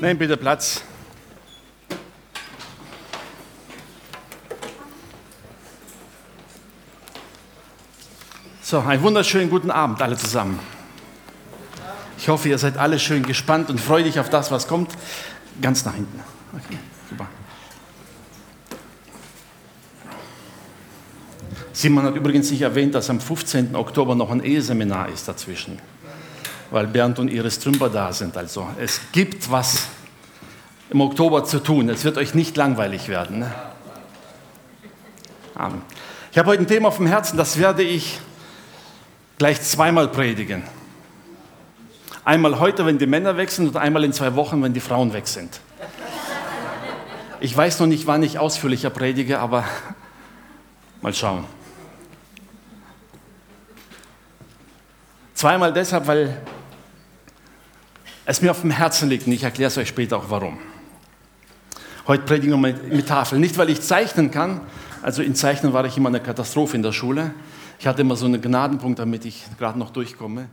Nehmt bitte Platz. So, einen wunderschönen guten Abend alle zusammen. Ich hoffe, ihr seid alle schön gespannt und freudig auf das, was kommt. Ganz nach hinten. Okay, super. Simon hat übrigens nicht erwähnt, dass am 15. Oktober noch ein Eheseminar ist dazwischen, weil Bernd und Iris Trümper da sind. Also es gibt was im Oktober zu tun. Es wird euch nicht langweilig werden. Ne? Amen. Ich habe heute ein Thema auf dem Herzen, das werde ich gleich zweimal predigen. Einmal heute, wenn die Männer weg sind, und einmal in zwei Wochen, wenn die Frauen weg sind. Ich weiß noch nicht, wann ich ausführlicher predige, aber mal schauen. Zweimal deshalb, weil es mir auf dem Herzen liegt und ich erkläre es euch später auch warum. Heute predige ich mit, Tafel. Nicht, weil ich zeichnen kann, also in Zeichnen war ich immer eine Katastrophe in der Schule. Ich hatte immer so einen Gnadenpunkt, damit ich gerade noch durchkomme.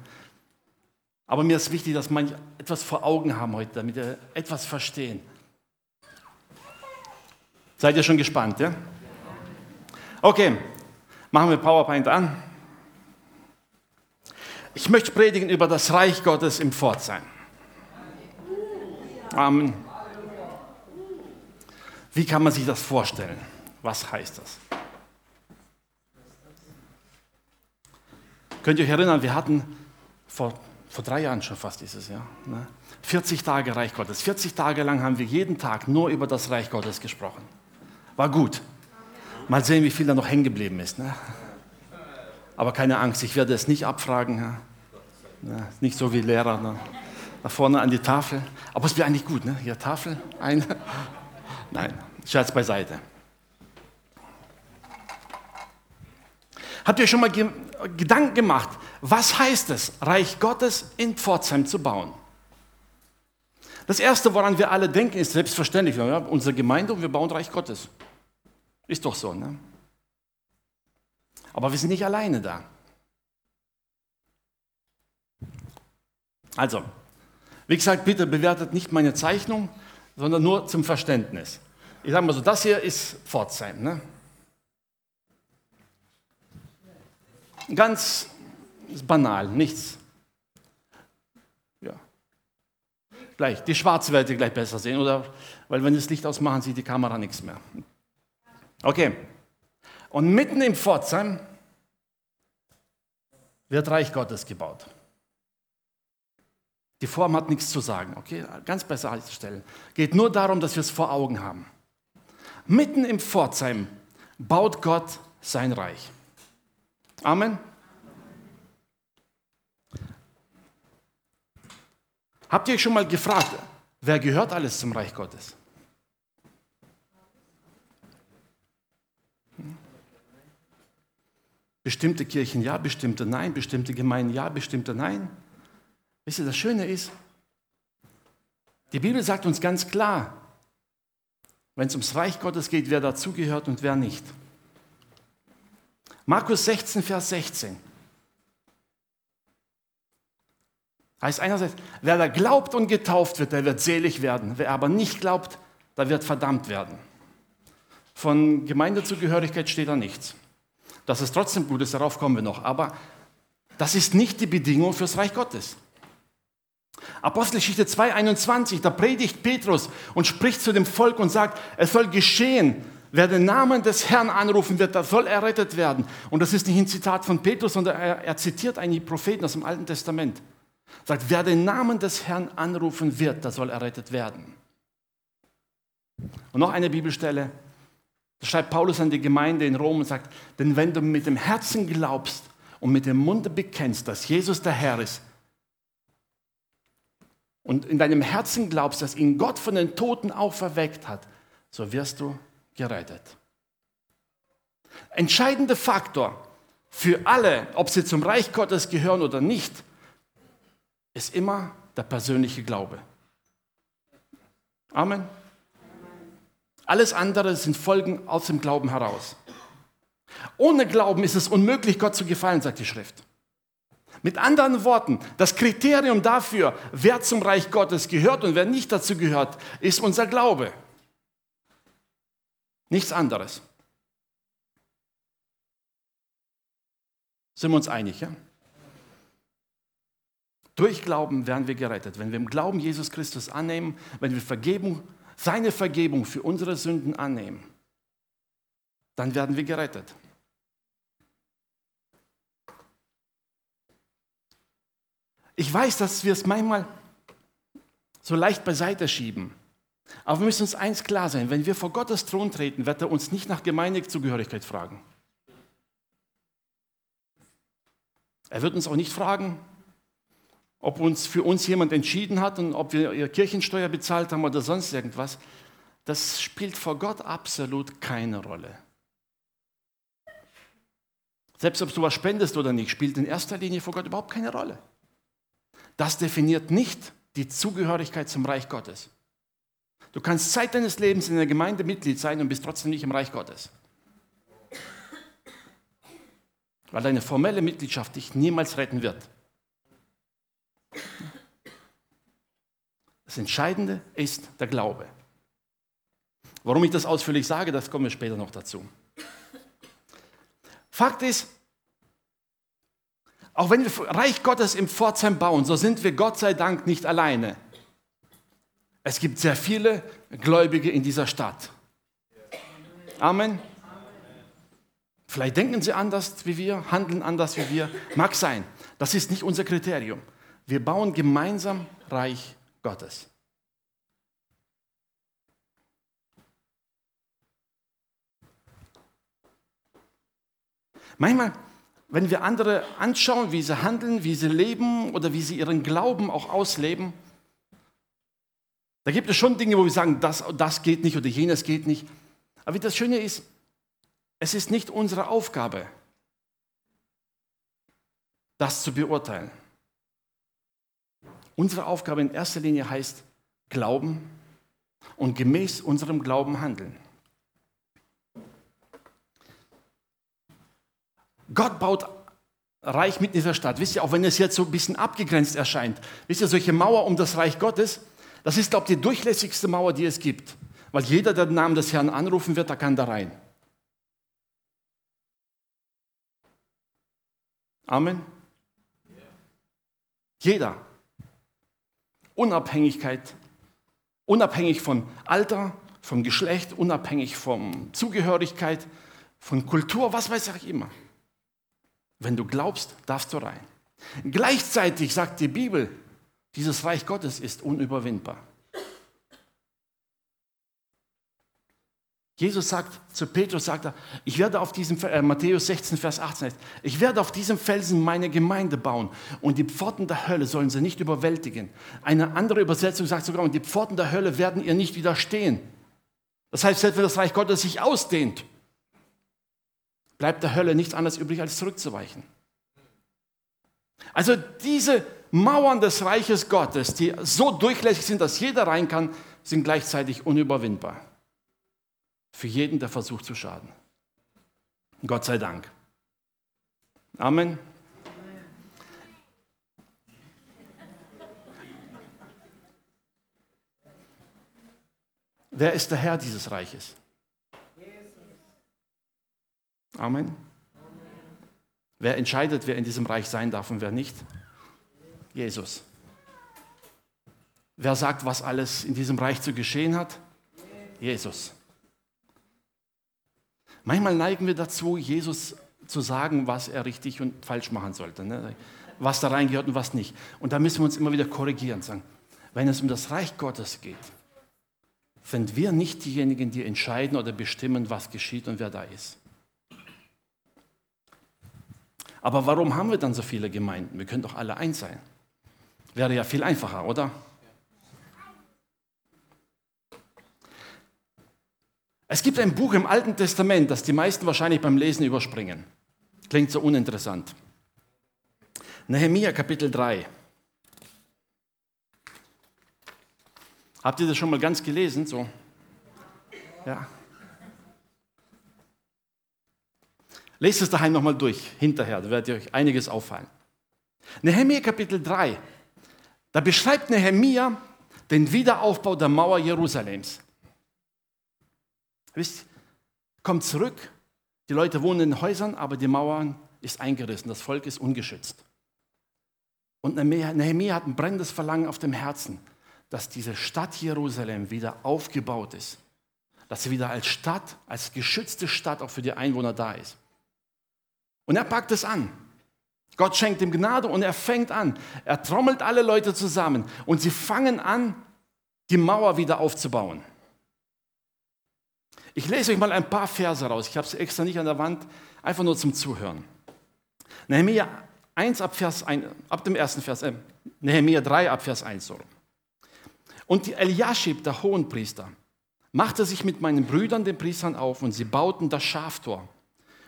Aber mir ist wichtig, dass manche etwas vor Augen haben heute, damit wir etwas verstehen. Seid ihr schon gespannt, ja? Okay, machen wir PowerPoint an. Ich möchte predigen über das Reich Gottes im Pforzheim. Amen. Wie kann man sich das vorstellen? Was heißt das? Könnt ihr euch erinnern, wir hatten vor, vor drei Jahren schon fast dieses Jahr, ne? 40 Tage Reich Gottes. 40 Tage lang haben wir jeden Tag nur über das Reich Gottes gesprochen. War gut. Mal sehen, wie viel da noch hängen geblieben ist. Ne? Aber keine Angst, ich werde es nicht abfragen. Ja, nicht so wie Lehrer. Da vorne an die Tafel. Aber es wäre eigentlich gut, ne? Hier Tafel, eine. Nein, Scherz beiseite. Habt ihr schon mal ge Gedanken gemacht, was heißt es, Reich Gottes in Pforzheim zu bauen? Das Erste, woran wir alle denken, ist selbstverständlich, ja, unsere Gemeinde und wir bauen Reich Gottes. Ist doch so, ne? Aber wir sind nicht alleine da. Also, wie gesagt, bitte bewertet nicht meine Zeichnung, sondern nur zum Verständnis. Ich sage mal so, das hier ist Pforzheim. Ne? Ganz banal, nichts. Ja. Gleich, die Schwarze werdet ihr gleich besser sehen, oder? Weil wenn das Licht ausmachen, sieht die Kamera nichts mehr. Okay. Und mitten im Pforzheim wird Reich Gottes gebaut. Die Form hat nichts zu sagen, okay? Ganz besser einzustellen. Geht nur darum, dass wir es vor Augen haben. Mitten im Pforzheim baut Gott sein Reich. Amen. Habt ihr euch schon mal gefragt, wer gehört alles zum Reich Gottes? Bestimmte Kirchen ja, bestimmte nein, bestimmte Gemeinden ja, bestimmte nein. Wisst ihr, das Schöne ist, die Bibel sagt uns ganz klar, wenn es ums Reich Gottes geht, wer dazugehört und wer nicht. Markus 16, Vers 16. Heißt einerseits, wer da glaubt und getauft wird, der wird selig werden. Wer aber nicht glaubt, der wird verdammt werden. Von Gemeindezugehörigkeit steht da nichts. Dass es trotzdem gut ist, darauf kommen wir noch. Aber das ist nicht die Bedingung fürs Reich Gottes. Apostelgeschichte 2,21, da predigt Petrus und spricht zu dem Volk und sagt, es soll geschehen, Wer den Namen des Herrn anrufen wird, der soll errettet werden. Und das ist nicht ein Zitat von Petrus, sondern er, er zitiert einen Propheten aus dem Alten Testament. Er sagt, wer den Namen des Herrn anrufen wird, der soll errettet werden. Und noch eine Bibelstelle, da schreibt Paulus an die Gemeinde in Rom und sagt, denn wenn du mit dem Herzen glaubst und mit dem Munde bekennst, dass Jesus der Herr ist, und in deinem Herzen glaubst, dass ihn Gott von den Toten auferweckt hat, so wirst du gerettet. Entscheidender Faktor für alle, ob sie zum Reich Gottes gehören oder nicht, ist immer der persönliche Glaube. Amen. Alles andere sind Folgen aus dem Glauben heraus. Ohne Glauben ist es unmöglich, Gott zu gefallen, sagt die Schrift. Mit anderen Worten, das Kriterium dafür, wer zum Reich Gottes gehört und wer nicht dazu gehört, ist unser Glaube. Nichts anderes. Sind wir uns einig, ja? Durch Glauben werden wir gerettet. Wenn wir im Glauben Jesus Christus annehmen, wenn wir Vergebung, seine Vergebung für unsere Sünden annehmen, dann werden wir gerettet. Ich weiß, dass wir es manchmal so leicht beiseite schieben. Aber wir müssen uns eins klar sein, wenn wir vor Gottes Thron treten, wird er uns nicht nach Gemeindezugehörigkeit fragen. Er wird uns auch nicht fragen, ob uns für uns jemand entschieden hat und ob wir Kirchensteuer bezahlt haben oder sonst irgendwas. Das spielt vor Gott absolut keine Rolle. Selbst ob du was spendest oder nicht, spielt in erster Linie vor Gott überhaupt keine Rolle. Das definiert nicht die Zugehörigkeit zum Reich Gottes. Du kannst Zeit deines Lebens in der Gemeinde Mitglied sein und bist trotzdem nicht im Reich Gottes. Weil deine formelle Mitgliedschaft dich niemals retten wird. Das Entscheidende ist der Glaube. Warum ich das ausführlich sage, das kommen wir später noch dazu. Fakt ist, auch wenn wir Reich Gottes im Pforzheim bauen, so sind wir Gott sei Dank nicht alleine. Es gibt sehr viele Gläubige in dieser Stadt. Amen. Vielleicht denken sie anders wie wir, handeln anders wie wir. Mag sein. Das ist nicht unser Kriterium. Wir bauen gemeinsam Reich Gottes. Manchmal wenn wir andere anschauen, wie sie handeln, wie sie leben oder wie sie ihren Glauben auch ausleben, da gibt es schon Dinge, wo wir sagen, das, das geht nicht oder jenes geht nicht. Aber das Schöne ist, es ist nicht unsere Aufgabe, das zu beurteilen. Unsere Aufgabe in erster Linie heißt Glauben und gemäß unserem Glauben handeln. Gott baut Reich mit dieser Stadt. Wisst ihr, auch wenn es jetzt so ein bisschen abgegrenzt erscheint, wisst ihr, solche Mauer um das Reich Gottes, das ist, glaube ich, die durchlässigste Mauer, die es gibt. Weil jeder, der den Namen des Herrn anrufen wird, der kann da rein. Amen. Jeder. Unabhängigkeit, unabhängig von Alter, vom Geschlecht, unabhängig von Zugehörigkeit, von Kultur, was weiß ich immer. Wenn du glaubst, darfst du rein. Gleichzeitig sagt die Bibel, dieses Reich Gottes ist unüberwindbar. Jesus sagt zu Petrus, sagt er, ich werde auf diesem, äh, Matthäus 16, Vers 18, ich werde auf diesem Felsen meine Gemeinde bauen und die Pforten der Hölle sollen sie nicht überwältigen. Eine andere Übersetzung sagt sogar, und die Pforten der Hölle werden ihr nicht widerstehen. Das heißt, selbst wenn das Reich Gottes sich ausdehnt, bleibt der Hölle nichts anderes übrig, als zurückzuweichen. Also diese Mauern des Reiches Gottes, die so durchlässig sind, dass jeder rein kann, sind gleichzeitig unüberwindbar. Für jeden, der versucht zu schaden. Gott sei Dank. Amen. Wer ist der Herr dieses Reiches? Amen. Wer entscheidet, wer in diesem Reich sein darf und wer nicht? Jesus. Wer sagt, was alles in diesem Reich zu geschehen hat? Jesus. Manchmal neigen wir dazu, Jesus zu sagen, was er richtig und falsch machen sollte, ne? was da reingehört und was nicht. Und da müssen wir uns immer wieder korrigieren und sagen, wenn es um das Reich Gottes geht, sind wir nicht diejenigen, die entscheiden oder bestimmen, was geschieht und wer da ist. Aber warum haben wir dann so viele Gemeinden? Wir können doch alle eins sein. Wäre ja viel einfacher, oder? Es gibt ein Buch im Alten Testament, das die meisten wahrscheinlich beim Lesen überspringen. Klingt so uninteressant. Nehemiah Kapitel 3. Habt ihr das schon mal ganz gelesen? So? Ja. Lest es daheim nochmal durch, hinterher, da wird euch einiges auffallen. Nehemiah Kapitel 3, da beschreibt Nehemiah den Wiederaufbau der Mauer Jerusalems. Wisst, kommt zurück, die Leute wohnen in Häusern, aber die Mauern ist eingerissen, das Volk ist ungeschützt. Und Nehemiah hat ein brennendes Verlangen auf dem Herzen, dass diese Stadt Jerusalem wieder aufgebaut ist. Dass sie wieder als Stadt, als geschützte Stadt auch für die Einwohner da ist. Und er packt es an. Gott schenkt ihm Gnade und er fängt an. Er trommelt alle Leute zusammen und sie fangen an, die Mauer wieder aufzubauen. Ich lese euch mal ein paar Verse raus. Ich habe sie extra nicht an der Wand, einfach nur zum Zuhören. Nehemiah 1 ab, Vers 1, ab dem ersten Vers, äh, Nehemiah 3 ab Vers 1. So. Und Eliashib, der Hohenpriester, machte sich mit meinen Brüdern, den Priestern, auf und sie bauten das Schaftor.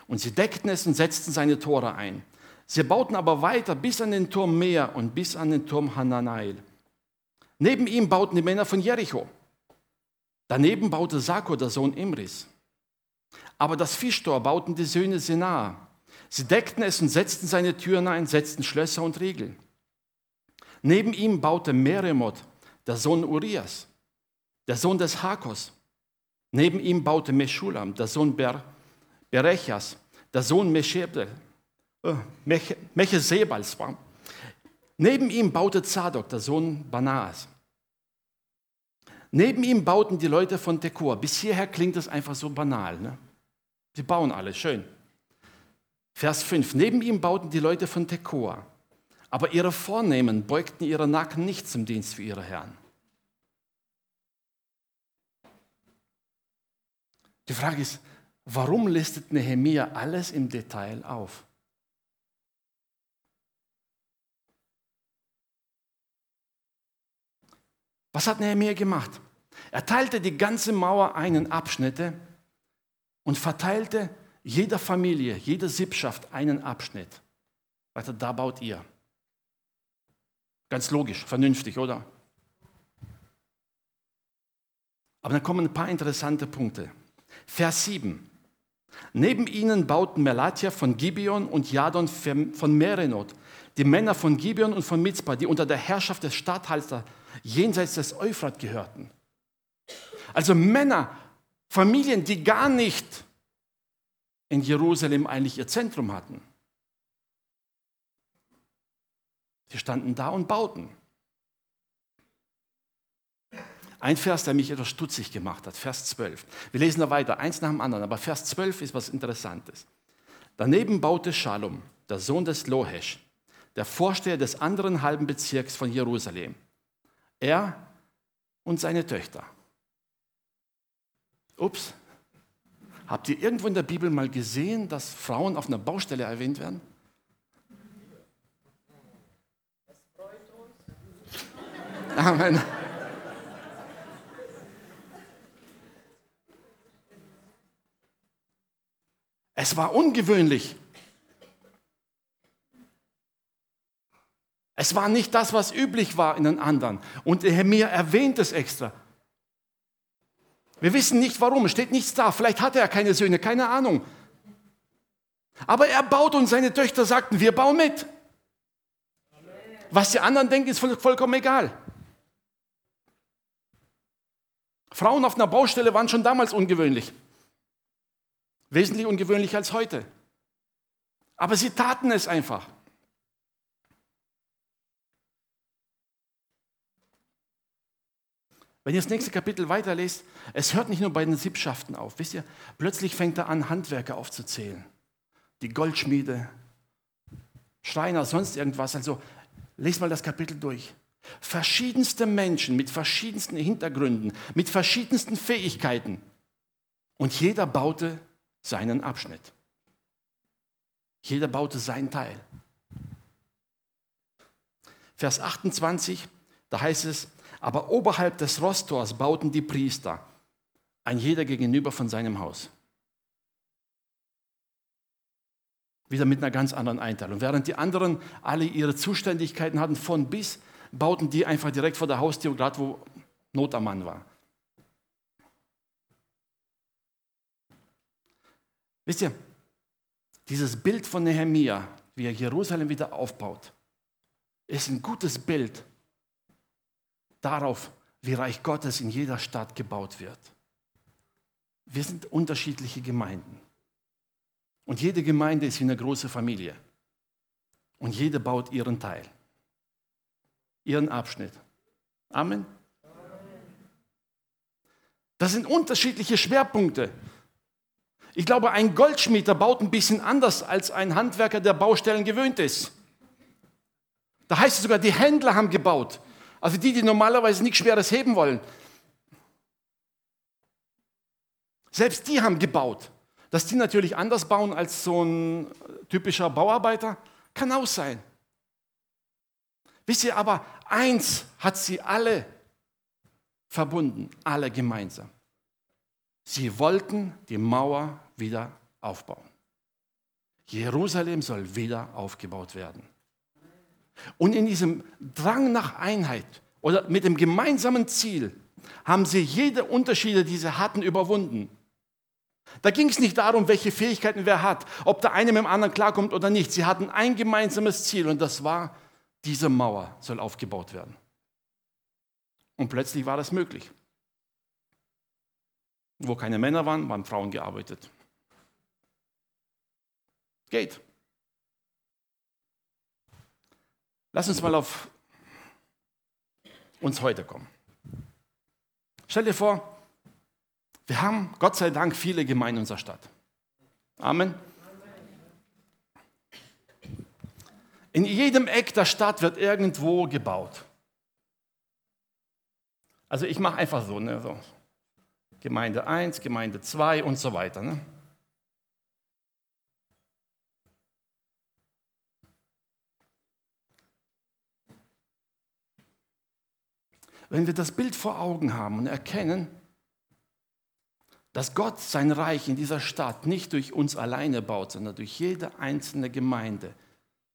Und sie deckten es und setzten seine Tore ein. Sie bauten aber weiter bis an den Turm Meer und bis an den Turm Hananael. Neben ihm bauten die Männer von Jericho. Daneben baute Sako, der Sohn Imris. Aber das Fischtor bauten die Söhne Senaa. Sie deckten es und setzten seine Türen ein, setzten Schlösser und Riegel. Neben ihm baute Meremot, der Sohn Urias, der Sohn des Hakos. Neben ihm baute Meschulam, der Sohn Ber Berechas, der Sohn Meshebel, äh, Mechesebals war. Neben ihm baute Zadok, der Sohn Banaas. Neben ihm bauten die Leute von Tekoa. Bis hierher klingt es einfach so banal. Ne? Sie bauen alles, schön. Vers 5. Neben ihm bauten die Leute von Tekoa. Aber ihre Vornehmen beugten ihre Nacken nicht zum Dienst für ihre Herren. Die Frage ist, warum listet Nehemia alles im Detail auf? Was hat Nehemia gemacht? Er teilte die ganze Mauer ein in Abschnitte und verteilte jeder Familie, jeder Sippschaft einen Abschnitt. Weiter, da baut ihr. Ganz logisch, vernünftig, oder? Aber dann kommen ein paar interessante Punkte. Vers 7. Neben ihnen bauten Melatia von Gibeon und Jadon von Merenot, die Männer von Gibeon und von Mitzpah, die unter der Herrschaft des Statthalters jenseits des Euphrat gehörten. Also Männer, Familien, die gar nicht in Jerusalem eigentlich ihr Zentrum hatten. Sie standen da und bauten. Ein Vers, der mich etwas stutzig gemacht hat, Vers 12. Wir lesen da weiter, eins nach dem anderen, aber Vers 12 ist was Interessantes. Daneben baute Shalom, der Sohn des Lohesh, der Vorsteher des anderen halben Bezirks von Jerusalem. Er und seine Töchter. Ups, habt ihr irgendwo in der Bibel mal gesehen, dass Frauen auf einer Baustelle erwähnt werden? Amen. Es war ungewöhnlich. Es war nicht das, was üblich war in den anderen. Und Nehemiah erwähnt es extra. Wir wissen nicht warum, es steht nichts da. Vielleicht hatte er keine Söhne, keine Ahnung. Aber er baut und seine Töchter sagten, wir bauen mit. Was die anderen denken, ist vollkommen egal. Frauen auf einer Baustelle waren schon damals ungewöhnlich. Wesentlich ungewöhnlicher als heute. Aber sie taten es einfach. Wenn ihr das nächste Kapitel weiterlest, es hört nicht nur bei den Siebschaften auf. Wisst ihr, plötzlich fängt er an, Handwerker aufzuzählen. Die Goldschmiede, Schreiner, sonst irgendwas. Also lest mal das Kapitel durch. Verschiedenste Menschen mit verschiedensten Hintergründen, mit verschiedensten Fähigkeiten. Und jeder baute seinen Abschnitt. Jeder baute seinen Teil. Vers 28, da heißt es, aber oberhalb des Rostors bauten die Priester, ein jeder gegenüber von seinem Haus. Wieder mit einer ganz anderen Einteilung. Während die anderen alle ihre Zuständigkeiten hatten von bis, bauten die einfach direkt vor der Haustür, gerade wo Not am Mann war. Wisst ihr, dieses Bild von Nehemia, wie er Jerusalem wieder aufbaut, ist ein gutes Bild darauf, wie Reich Gottes in jeder Stadt gebaut wird. Wir sind unterschiedliche Gemeinden. Und jede Gemeinde ist wie eine große Familie. Und jede baut ihren Teil, ihren Abschnitt. Amen. Das sind unterschiedliche Schwerpunkte. Ich glaube, ein Goldschmied, der baut ein bisschen anders als ein Handwerker, der Baustellen gewöhnt ist. Da heißt es sogar, die Händler haben gebaut. Also die, die normalerweise nichts Schweres heben wollen. Selbst die haben gebaut. Dass die natürlich anders bauen als so ein typischer Bauarbeiter, kann auch sein. Wisst ihr, aber eins hat sie alle verbunden, alle gemeinsam. Sie wollten die Mauer wieder aufbauen. Jerusalem soll wieder aufgebaut werden. Und in diesem Drang nach Einheit oder mit dem gemeinsamen Ziel haben sie jede Unterschiede, die sie hatten, überwunden. Da ging es nicht darum, welche Fähigkeiten wer hat, ob der eine mit dem anderen klarkommt oder nicht. Sie hatten ein gemeinsames Ziel und das war, diese Mauer soll aufgebaut werden. Und plötzlich war das möglich. Wo keine Männer waren, waren Frauen gearbeitet. Geht. Lass uns mal auf uns heute kommen. Stell dir vor, wir haben Gott sei Dank viele Gemeinden in unserer Stadt. Amen. In jedem Eck der Stadt wird irgendwo gebaut. Also ich mache einfach so, ne, so. Gemeinde 1, Gemeinde 2 und so weiter. Ne? wenn wir das Bild vor Augen haben und erkennen, dass Gott sein Reich in dieser Stadt nicht durch uns alleine baut, sondern durch jede einzelne Gemeinde,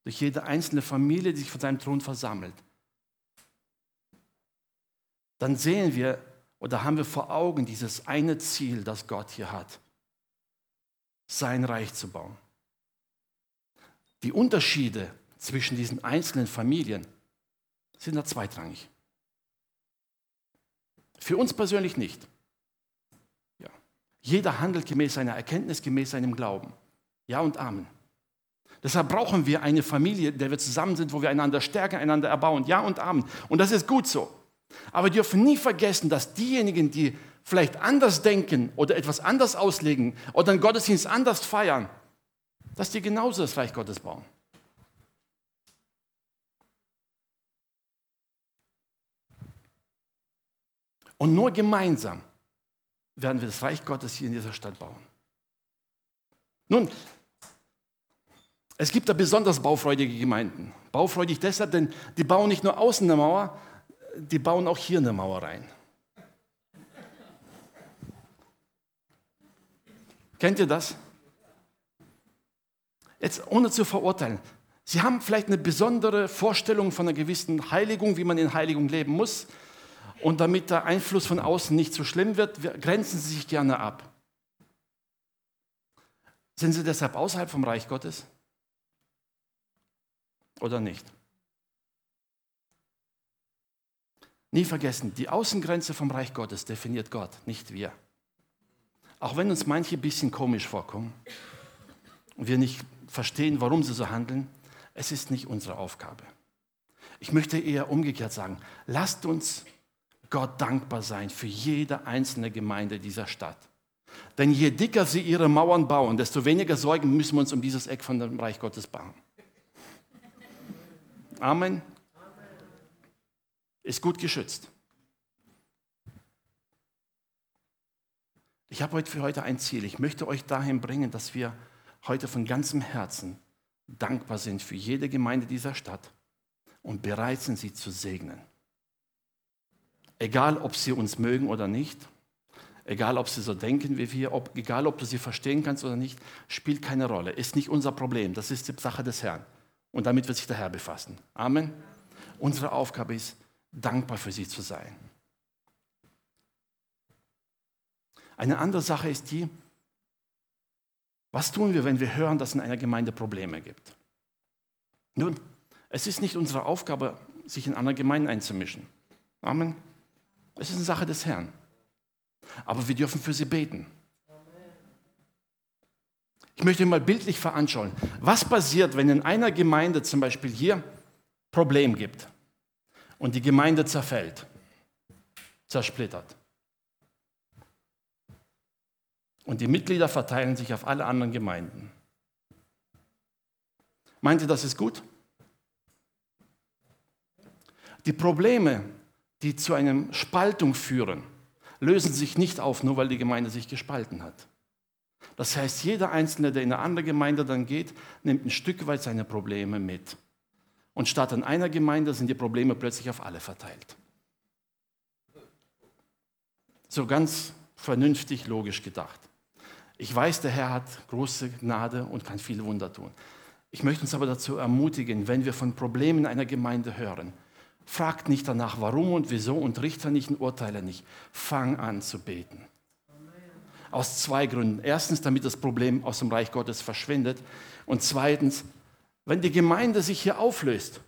durch jede einzelne Familie, die sich von seinem Thron versammelt, dann sehen wir oder haben wir vor Augen dieses eine Ziel, das Gott hier hat, sein Reich zu bauen. Die Unterschiede zwischen diesen einzelnen Familien sind da zweitrangig. Für uns persönlich nicht. Ja. Jeder handelt gemäß seiner Erkenntnis, gemäß seinem Glauben. Ja und Amen. Deshalb brauchen wir eine Familie, in der wir zusammen sind, wo wir einander stärken, einander erbauen. Ja und Amen. Und das ist gut so. Aber wir dürfen nie vergessen, dass diejenigen, die vielleicht anders denken oder etwas anders auslegen oder einen Gottesdienst anders feiern, dass die genauso das Reich Gottes bauen. Und nur gemeinsam werden wir das Reich Gottes hier in dieser Stadt bauen. Nun, es gibt da besonders baufreudige Gemeinden. Baufreudig deshalb, denn die bauen nicht nur außen eine Mauer, die bauen auch hier eine Mauer rein. Kennt ihr das? Jetzt ohne zu verurteilen. Sie haben vielleicht eine besondere Vorstellung von einer gewissen Heiligung, wie man in Heiligung leben muss. Und damit der Einfluss von außen nicht so schlimm wird, grenzen sie sich gerne ab. Sind sie deshalb außerhalb vom Reich Gottes? Oder nicht? Nie vergessen, die Außengrenze vom Reich Gottes definiert Gott, nicht wir. Auch wenn uns manche ein bisschen komisch vorkommen und wir nicht verstehen, warum sie so handeln, es ist nicht unsere Aufgabe. Ich möchte eher umgekehrt sagen, lasst uns Gott dankbar sein für jede einzelne Gemeinde dieser Stadt. Denn je dicker sie ihre Mauern bauen, desto weniger Sorgen müssen wir uns um dieses Eck von dem Reich Gottes bauen. Amen. Ist gut geschützt. Ich habe heute für heute ein Ziel. Ich möchte euch dahin bringen, dass wir heute von ganzem Herzen dankbar sind für jede Gemeinde dieser Stadt und bereit sind, sie zu segnen. Egal, ob sie uns mögen oder nicht, egal, ob sie so denken wie wir, ob, egal, ob du sie verstehen kannst oder nicht, spielt keine Rolle. Ist nicht unser Problem. Das ist die Sache des Herrn. Und damit wird sich der Herr befassen. Amen. Unsere Aufgabe ist, dankbar für sie zu sein. Eine andere Sache ist die, was tun wir, wenn wir hören, dass es in einer Gemeinde Probleme gibt? Nun, Es ist nicht unsere Aufgabe, sich in andere Gemeinden einzumischen. Amen. Es ist eine Sache des Herrn. Aber wir dürfen für sie beten. Ich möchte mal bildlich veranschaulichen. Was passiert, wenn in einer Gemeinde zum Beispiel hier Problem gibt und die Gemeinde zerfällt, zersplittert? Und die Mitglieder verteilen sich auf alle anderen Gemeinden. Meint ihr, das ist gut? Die Probleme, die zu einer Spaltung führen, lösen sich nicht auf, nur weil die Gemeinde sich gespalten hat. Das heißt, jeder Einzelne, der in eine andere Gemeinde dann geht, nimmt ein Stück weit seine Probleme mit. Und statt in einer Gemeinde sind die Probleme plötzlich auf alle verteilt. So ganz vernünftig, logisch gedacht. Ich weiß, der Herr hat große Gnade und kann viele Wunder tun. Ich möchte uns aber dazu ermutigen, wenn wir von Problemen einer Gemeinde hören, fragt nicht danach, warum und wieso und richte nicht und urteile nicht. Fang an zu beten. Aus zwei Gründen. Erstens, damit das Problem aus dem Reich Gottes verschwindet. Und zweitens, wenn die Gemeinde sich hier auflöst,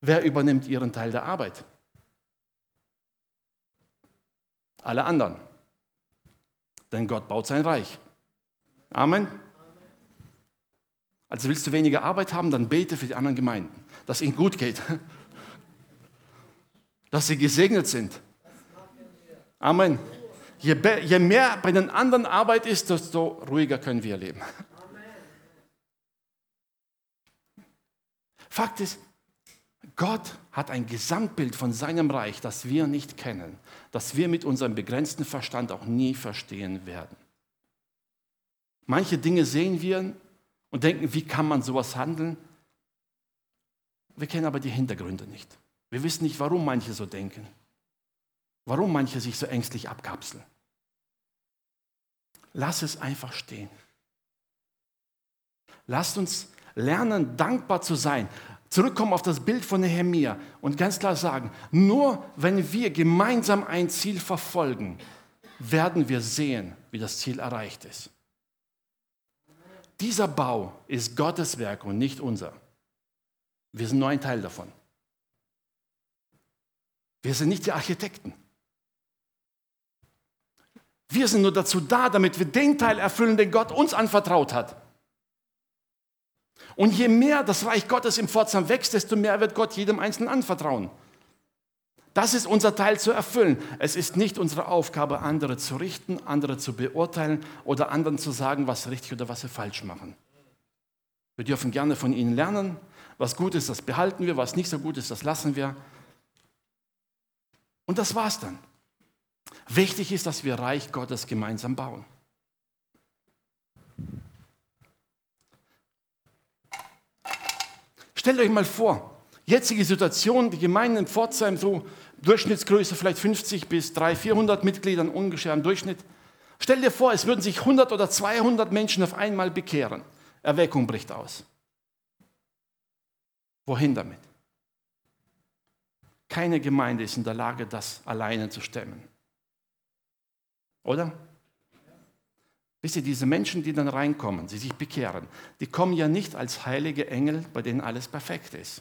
wer übernimmt ihren Teil der Arbeit? Alle anderen. Denn Gott baut sein Reich. Amen. Also willst du weniger Arbeit haben, dann bete für die anderen Gemeinden, dass ihnen gut geht, dass sie gesegnet sind. Amen. Je, mehr bei den anderen Arbeit ist, desto ruhiger können wir leben. Fakt ist, Gott hat ein Gesamtbild von seinem Reich, das wir nicht kennen, das wir mit unserem begrenzten Verstand auch nie verstehen werden. Manche Dinge sehen wir und denken, wie kann man sowas handeln? Wir kennen aber die Hintergründe nicht. Wir wissen nicht, warum manche so denken, warum manche sich so ängstlich abkapseln. Lass es einfach stehen. Lasst uns lernen, dankbar zu sein. Zurückkommen auf das Bild von Nehemia und ganz klar sagen, nur wenn wir gemeinsam ein Ziel verfolgen, werden wir sehen, wie das Ziel erreicht ist. Dieser Bau ist Gottes Werk und nicht unser. Wir sind nur ein Teil davon. Wir sind nicht die Architekten. Wir sind nur dazu da, damit wir den Teil erfüllen, den Gott uns anvertraut hat. Und je mehr das Reich Gottes im Pforzheim wächst, desto mehr wird Gott jedem Einzelnen anvertrauen. Das ist unser Teil zu erfüllen. Es ist nicht unsere Aufgabe, andere zu richten, andere zu beurteilen oder anderen zu sagen, was richtig oder was sie falsch machen. Wir dürfen gerne von ihnen lernen. Was gut ist, das behalten wir. Was nicht so gut ist, das lassen wir. Und das war's dann. Wichtig ist, dass wir Reich Gottes gemeinsam bauen. Stellt euch mal vor, jetzige Situation, die Gemeinden in Pforzheim, so Durchschnittsgröße vielleicht 50 bis 300, 400 Mitgliedern ungefähr im Durchschnitt. Stell dir vor, es würden sich 100 oder 200 Menschen auf einmal bekehren. Erweckung bricht aus. Wohin damit? Keine Gemeinde ist in der Lage, das alleine zu stemmen. Oder? Wisst ihr, diese Menschen, die dann reinkommen, die sich bekehren, die kommen ja nicht als heilige Engel, bei denen alles perfekt ist.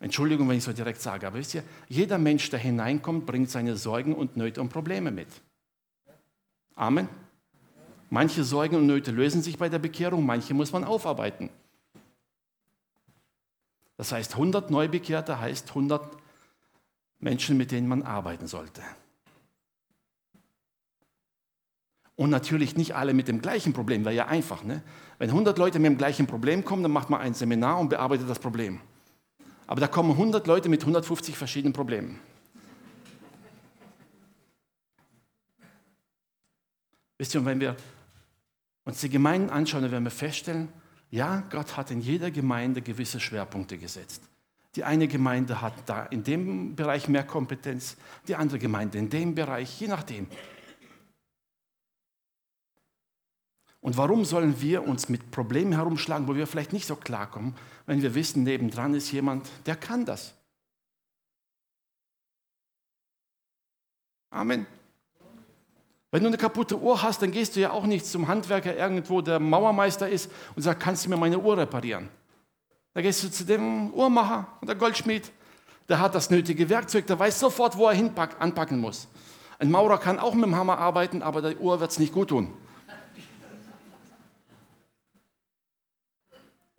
Entschuldigung, wenn ich so direkt sage, aber wisst ihr, jeder Mensch, der hineinkommt, bringt seine Sorgen und Nöte und Probleme mit. Amen. Manche Sorgen und Nöte lösen sich bei der Bekehrung, manche muss man aufarbeiten. Das heißt, 100 Neubekehrte heißt 100 Menschen, mit denen man arbeiten sollte. Und natürlich nicht alle mit dem gleichen Problem, wäre ja einfach. Ne? Wenn 100 Leute mit dem gleichen Problem kommen, dann macht man ein Seminar und bearbeitet das Problem. Aber da kommen 100 Leute mit 150 verschiedenen Problemen. Wisst ihr, und wenn wir uns die Gemeinden anschauen, dann werden wir feststellen, ja, Gott hat in jeder Gemeinde gewisse Schwerpunkte gesetzt. Die eine Gemeinde hat da in dem Bereich mehr Kompetenz, die andere Gemeinde in dem Bereich, je nachdem. Und warum sollen wir uns mit Problemen herumschlagen, wo wir vielleicht nicht so klarkommen, wenn wir wissen, nebendran ist jemand, der kann das? Amen. Wenn du eine kaputte Uhr hast, dann gehst du ja auch nicht zum Handwerker irgendwo, der Mauermeister ist, und sagst, kannst du mir meine Uhr reparieren? Da gehst du zu dem Uhrmacher oder Goldschmied, der hat das nötige Werkzeug, der weiß sofort, wo er hinpack, anpacken muss. Ein Maurer kann auch mit dem Hammer arbeiten, aber der Uhr wird es nicht gut tun.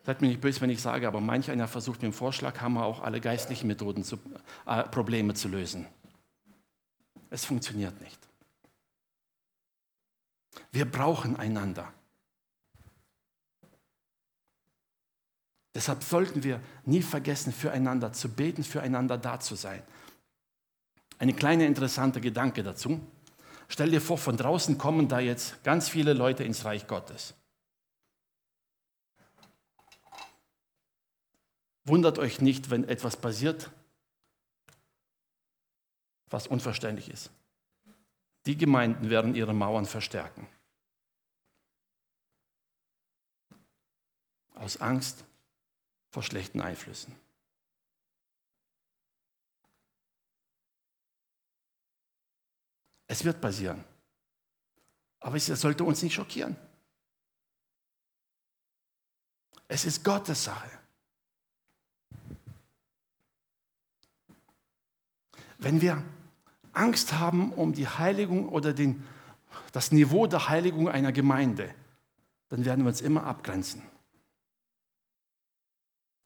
Seid mir nicht böse, wenn ich sage, aber manch einer versucht mit dem Vorschlaghammer auch alle geistlichen Methoden zu, äh, Probleme zu lösen. Es funktioniert nicht. Wir brauchen einander. Deshalb sollten wir nie vergessen, füreinander zu beten, füreinander da zu sein. Eine kleine interessante Gedanke dazu. Stell dir vor, von draußen kommen da jetzt ganz viele Leute ins Reich Gottes. Wundert euch nicht, wenn etwas passiert, was unverständlich ist. Die Gemeinden werden ihre Mauern verstärken. Aus Angst vor schlechten Einflüssen. Es wird passieren. Aber es sollte uns nicht schockieren. Es ist Gottes Sache. Wenn wir Angst haben um die Heiligung oder den, das Niveau der Heiligung einer Gemeinde, dann werden wir uns immer abgrenzen.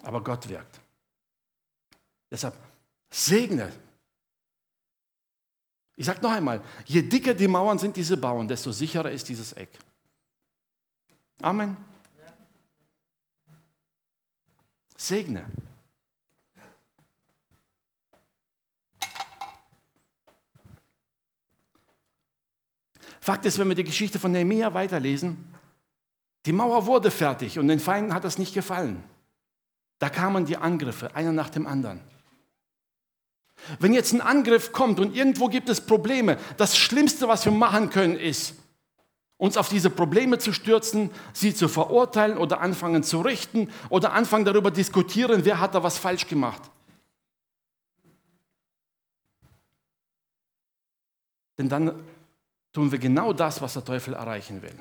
Aber Gott wirkt. Deshalb segne. Ich sage noch einmal, je dicker die Mauern sind, diese bauen, desto sicherer ist dieses Eck. Amen. Segne. Fakt ist, wenn wir die Geschichte von Nehemiah weiterlesen, die Mauer wurde fertig und den Feinden hat das nicht gefallen. Da kamen die Angriffe, einer nach dem anderen. Wenn jetzt ein Angriff kommt und irgendwo gibt es Probleme, das Schlimmste, was wir machen können, ist, uns auf diese Probleme zu stürzen, sie zu verurteilen oder anfangen zu richten oder anfangen darüber diskutieren, wer hat da was falsch gemacht. Denn dann tun wir genau das, was der Teufel erreichen will.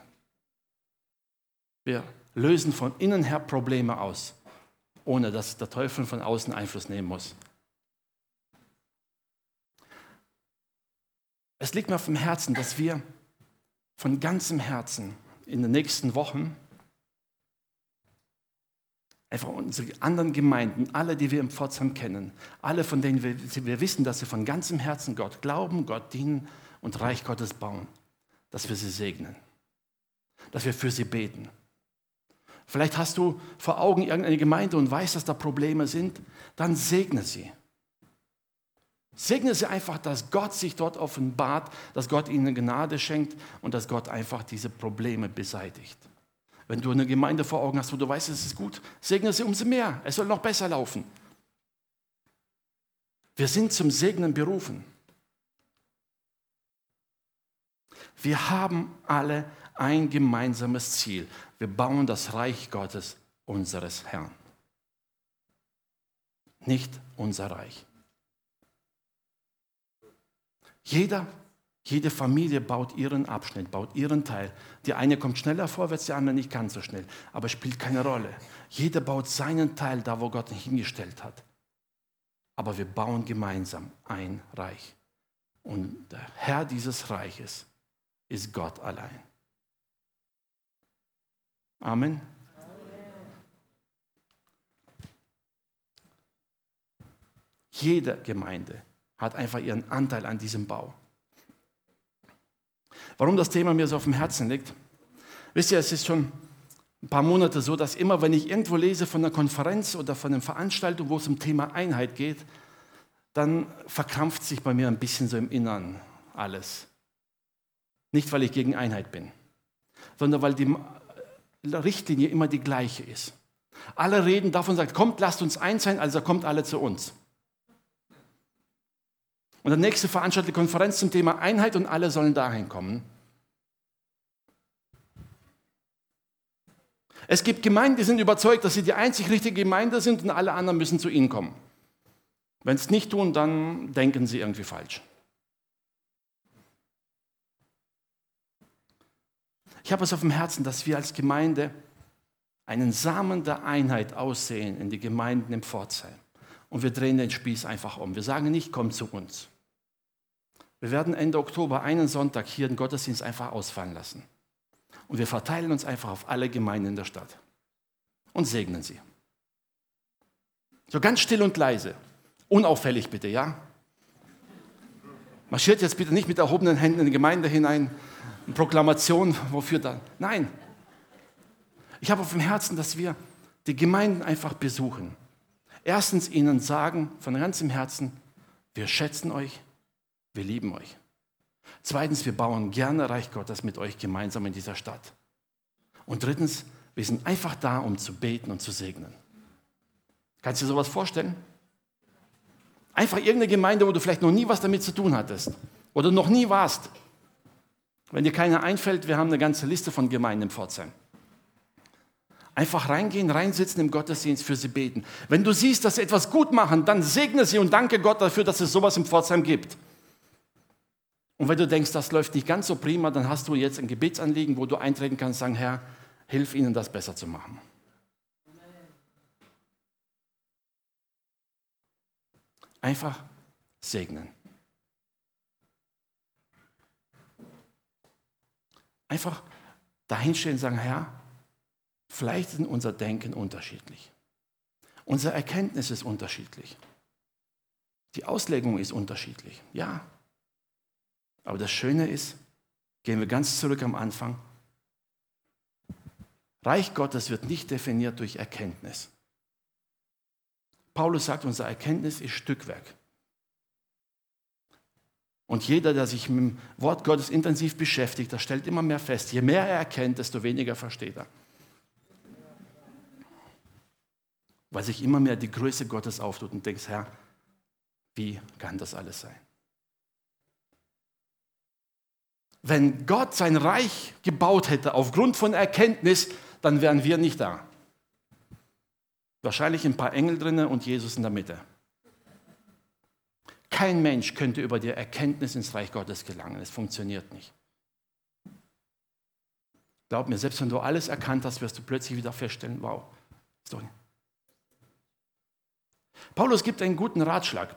Wir lösen von innen her Probleme aus, ohne dass der Teufel von außen Einfluss nehmen muss. Es liegt mir auf dem Herzen, dass wir von ganzem Herzen in den nächsten Wochen einfach unsere anderen Gemeinden, alle, die wir im Pforzheim kennen, alle, von denen wir, wir wissen, dass sie von ganzem Herzen Gott glauben, Gott dienen, und Reich Gottes bauen, dass wir sie segnen, dass wir für sie beten. Vielleicht hast du vor Augen irgendeine Gemeinde und weißt, dass da Probleme sind, dann segne sie. Segne sie einfach, dass Gott sich dort offenbart, dass Gott ihnen Gnade schenkt und dass Gott einfach diese Probleme beseitigt. Wenn du eine Gemeinde vor Augen hast, wo du weißt, es ist gut, segne sie umso mehr. Es soll noch besser laufen. Wir sind zum Segnen berufen. Wir haben alle ein gemeinsames Ziel. Wir bauen das Reich Gottes unseres Herrn. Nicht unser Reich. Jeder, jede Familie baut ihren Abschnitt, baut ihren Teil. Die eine kommt schneller vorwärts, die andere nicht ganz so schnell. Aber spielt keine Rolle. Jeder baut seinen Teil da, wo Gott ihn hingestellt hat. Aber wir bauen gemeinsam ein Reich. Und der Herr dieses Reiches ist Gott allein. Amen. Jede Gemeinde hat einfach ihren Anteil an diesem Bau. Warum das Thema mir so auf dem Herzen liegt? Wisst ihr, es ist schon ein paar Monate so, dass immer, wenn ich irgendwo lese von einer Konferenz oder von einer Veranstaltung, wo es um Thema Einheit geht, dann verkrampft sich bei mir ein bisschen so im Innern alles. Nicht, weil ich gegen Einheit bin, sondern weil die Richtlinie immer die gleiche ist. Alle reden davon, sagt, kommt, lasst uns eins sein, also kommt alle zu uns. Und der nächste veranstaltet Konferenz zum Thema Einheit und alle sollen dahin kommen. Es gibt Gemeinden, die sind überzeugt, dass sie die einzig richtige Gemeinde sind und alle anderen müssen zu ihnen kommen. Wenn sie es nicht tun, dann denken sie irgendwie falsch. Ich habe es auf dem Herzen, dass wir als Gemeinde einen Samen der Einheit aussehen in die Gemeinden im Pforzheim. Und wir drehen den Spieß einfach um. Wir sagen nicht, komm zu uns. Wir werden Ende Oktober einen Sonntag hier den Gottesdienst einfach ausfallen lassen. Und wir verteilen uns einfach auf alle Gemeinden in der Stadt und segnen sie. So ganz still und leise. Unauffällig bitte, ja? Marschiert jetzt bitte nicht mit erhobenen Händen in die Gemeinde hinein. Eine Proklamation, wofür dann? Nein. Ich habe auf dem Herzen, dass wir die Gemeinden einfach besuchen. Erstens ihnen sagen von ganzem Herzen, wir schätzen euch, wir lieben euch. Zweitens, wir bauen gerne Reich Gottes mit euch gemeinsam in dieser Stadt. Und drittens, wir sind einfach da, um zu beten und zu segnen. Kannst du dir sowas vorstellen? Einfach irgendeine Gemeinde, wo du vielleicht noch nie was damit zu tun hattest oder noch nie warst. Wenn dir keiner einfällt, wir haben eine ganze Liste von Gemeinden in Pforzheim. Einfach reingehen, reinsitzen im Gottesdienst, für sie beten. Wenn du siehst, dass sie etwas gut machen, dann segne sie und danke Gott dafür, dass es sowas im Pforzheim gibt. Und wenn du denkst, das läuft nicht ganz so prima, dann hast du jetzt ein Gebetsanliegen, wo du eintreten kannst sagen, Herr, hilf ihnen, das besser zu machen. Einfach segnen. Einfach dahinstellen und sagen, Herr, vielleicht ist unser Denken unterschiedlich. Unsere Erkenntnis ist unterschiedlich. Die Auslegung ist unterschiedlich. Ja. Aber das Schöne ist, gehen wir ganz zurück am Anfang. Reich Gottes wird nicht definiert durch Erkenntnis. Paulus sagt, unsere Erkenntnis ist Stückwerk. Und jeder, der sich mit dem Wort Gottes intensiv beschäftigt, der stellt immer mehr fest, je mehr er erkennt, desto weniger versteht er. Weil sich immer mehr die Größe Gottes auftut und denkst, Herr, wie kann das alles sein? Wenn Gott sein Reich gebaut hätte aufgrund von Erkenntnis, dann wären wir nicht da. Wahrscheinlich ein paar Engel drinnen und Jesus in der Mitte. Kein Mensch könnte über die Erkenntnis ins Reich Gottes gelangen. Es funktioniert nicht. Glaub mir, selbst wenn du alles erkannt hast, wirst du plötzlich wieder feststellen, wow, ist doch nicht. Paulus gibt einen guten Ratschlag.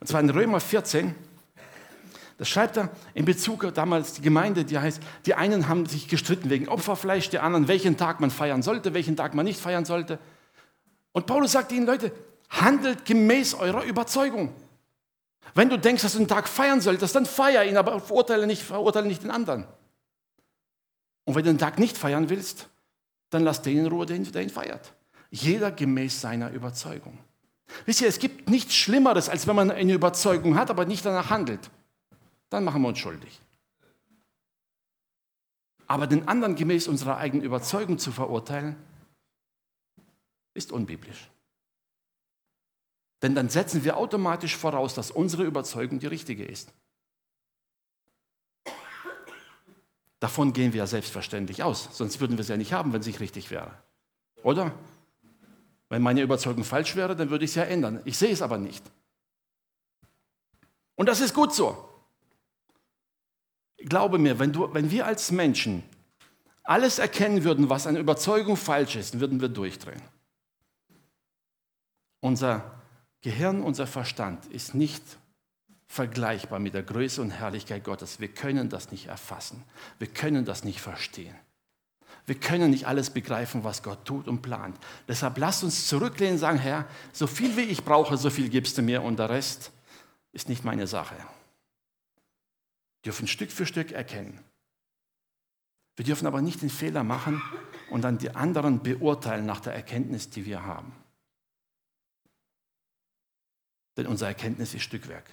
Und zwar in Römer 14, das schreibt er in Bezug auf damals die Gemeinde, die heißt, die einen haben sich gestritten wegen Opferfleisch, die anderen, welchen Tag man feiern sollte, welchen Tag man nicht feiern sollte. Und Paulus sagt ihnen, Leute, handelt gemäß eurer Überzeugung. Wenn du denkst, dass du einen Tag feiern solltest, dann feier ihn, aber verurteile nicht, verurteile nicht den anderen. Und wenn du den Tag nicht feiern willst, dann lass den in Ruhe, der ihn feiert. Jeder gemäß seiner Überzeugung. Wisst ihr, es gibt nichts Schlimmeres, als wenn man eine Überzeugung hat, aber nicht danach handelt dann machen wir uns schuldig. Aber den anderen gemäß unserer eigenen Überzeugung zu verurteilen, ist unbiblisch. Denn dann setzen wir automatisch voraus, dass unsere Überzeugung die richtige ist. Davon gehen wir ja selbstverständlich aus, sonst würden wir es ja nicht haben, wenn es nicht richtig wäre. Oder? Wenn meine Überzeugung falsch wäre, dann würde ich es ja ändern. Ich sehe es aber nicht. Und das ist gut so. Glaube mir, wenn, du, wenn wir als Menschen alles erkennen würden, was an Überzeugung falsch ist, würden wir durchdrehen. Unser Gehirn, unser Verstand ist nicht vergleichbar mit der Größe und Herrlichkeit Gottes. Wir können das nicht erfassen. Wir können das nicht verstehen. Wir können nicht alles begreifen, was Gott tut und plant. Deshalb lasst uns zurücklehnen und sagen, Herr, so viel wie ich brauche, so viel gibst du mir und der Rest ist nicht meine Sache dürfen Stück für Stück erkennen. Wir dürfen aber nicht den Fehler machen und dann die anderen beurteilen nach der Erkenntnis, die wir haben. Denn unsere Erkenntnis ist Stückwerk.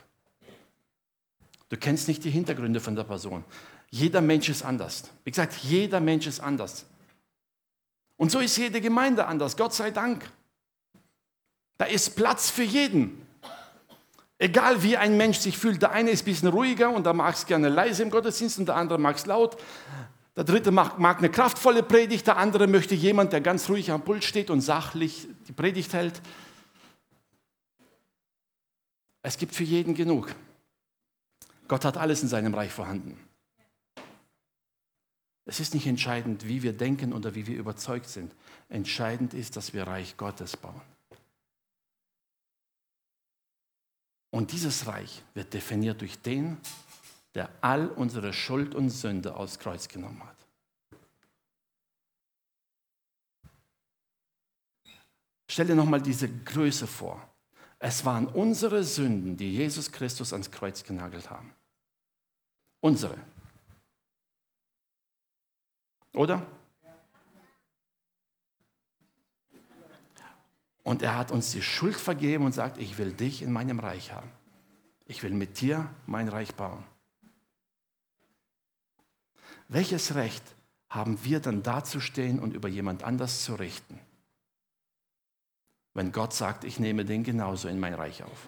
Du kennst nicht die Hintergründe von der Person. Jeder Mensch ist anders. Wie gesagt, jeder Mensch ist anders. Und so ist jede Gemeinde anders, Gott sei Dank. Da ist Platz für jeden. Egal wie ein Mensch sich fühlt, der eine ist ein bisschen ruhiger und der mag es gerne leise im Gottesdienst und der andere mag es laut. Der dritte mag, mag, eine kraftvolle Predigt, der andere möchte jemand, der ganz ruhig am Pult steht und sachlich die Predigt hält. Es gibt für jeden genug. Gott hat alles in seinem Reich vorhanden. Es ist nicht entscheidend, wie wir denken oder wie wir überzeugt sind. Entscheidend ist, dass wir Reich Gottes bauen. Und dieses Reich wird definiert durch den, der all unsere Schuld und Sünde aufs Kreuz genommen hat. Stell dir nochmal diese Größe vor. Es waren unsere Sünden, die Jesus Christus ans Kreuz genagelt haben. Unsere. Oder? Und er hat uns die Schuld vergeben und sagt, ich will dich in meinem Reich haben. Ich will mit dir mein Reich bauen. Welches Recht haben wir dann dazustehen und über jemand anders zu richten? Wenn Gott sagt, ich nehme den genauso in mein Reich auf.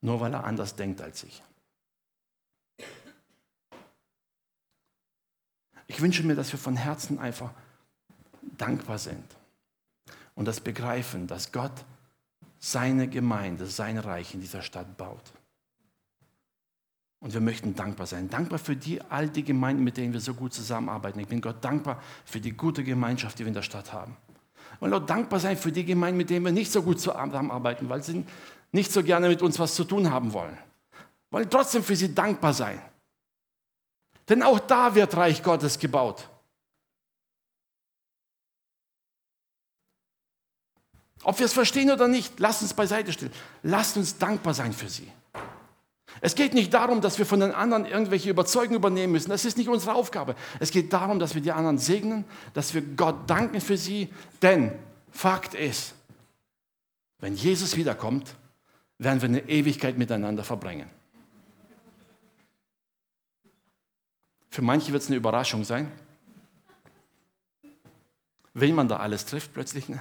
Nur weil er anders denkt als ich. Ich wünsche mir, dass wir von Herzen einfach dankbar sind und das begreifen, dass Gott seine Gemeinde, sein Reich in dieser Stadt baut. Und wir möchten dankbar sein. Dankbar für die, all die Gemeinden, mit denen wir so gut zusammenarbeiten. Ich bin Gott dankbar für die gute Gemeinschaft, die wir in der Stadt haben. Und auch dankbar sein für die Gemeinden, mit denen wir nicht so gut zusammenarbeiten, weil sie nicht so gerne mit uns was zu tun haben wollen. Wollen trotzdem für sie dankbar sein. Denn auch da wird Reich Gottes gebaut. Ob wir es verstehen oder nicht, lasst uns beiseite stellen. Lasst uns dankbar sein für sie. Es geht nicht darum, dass wir von den anderen irgendwelche Überzeugungen übernehmen müssen. Das ist nicht unsere Aufgabe. Es geht darum, dass wir die anderen segnen, dass wir Gott danken für sie. Denn Fakt ist, wenn Jesus wiederkommt, werden wir eine Ewigkeit miteinander verbringen. Für manche wird es eine Überraschung sein, wenn man da alles trifft plötzlich. Ne?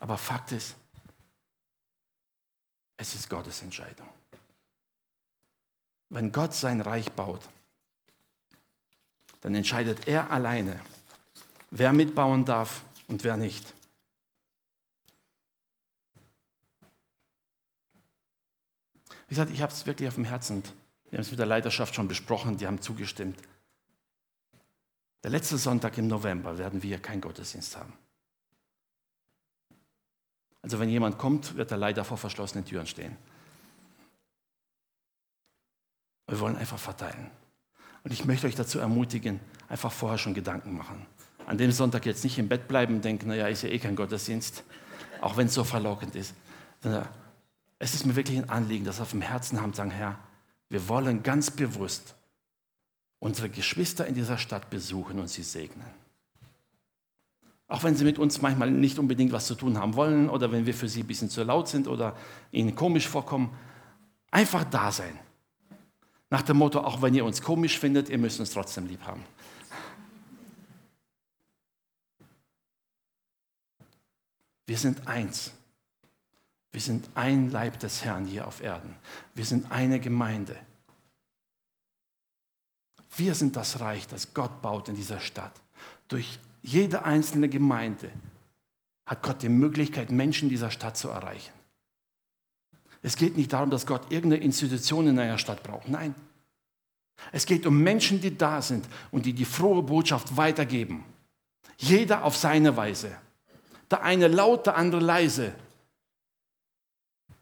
Aber Fakt ist, es ist Gottes Entscheidung. Wenn Gott sein Reich baut, dann entscheidet er alleine, wer mitbauen darf und wer nicht. Wie gesagt, ich habe es wirklich auf dem Herzen. Wir haben es mit der Leiterschaft schon besprochen, die haben zugestimmt. Der letzte Sonntag im November werden wir keinen Gottesdienst haben. Also wenn jemand kommt, wird er leider vor verschlossenen Türen stehen. Wir wollen einfach verteilen. Und ich möchte euch dazu ermutigen, einfach vorher schon Gedanken machen. An dem Sonntag jetzt nicht im Bett bleiben und denken, naja, ist ja eh kein Gottesdienst, auch wenn es so verlockend ist. Es ist mir wirklich ein Anliegen, dass wir auf dem Herzen haben, sagen, Herr, wir wollen ganz bewusst unsere Geschwister in dieser Stadt besuchen und sie segnen. Auch wenn sie mit uns manchmal nicht unbedingt was zu tun haben wollen oder wenn wir für sie ein bisschen zu laut sind oder ihnen komisch vorkommen. Einfach da sein. Nach dem Motto, auch wenn ihr uns komisch findet, ihr müsst uns trotzdem lieb haben. Wir sind eins. Wir sind ein Leib des Herrn hier auf Erden. Wir sind eine Gemeinde. Wir sind das Reich, das Gott baut in dieser Stadt. Durch jede einzelne Gemeinde hat Gott die Möglichkeit, Menschen dieser Stadt zu erreichen. Es geht nicht darum, dass Gott irgendeine Institution in einer Stadt braucht. Nein. Es geht um Menschen, die da sind und die die frohe Botschaft weitergeben. Jeder auf seine Weise. Der eine laut, der andere leise.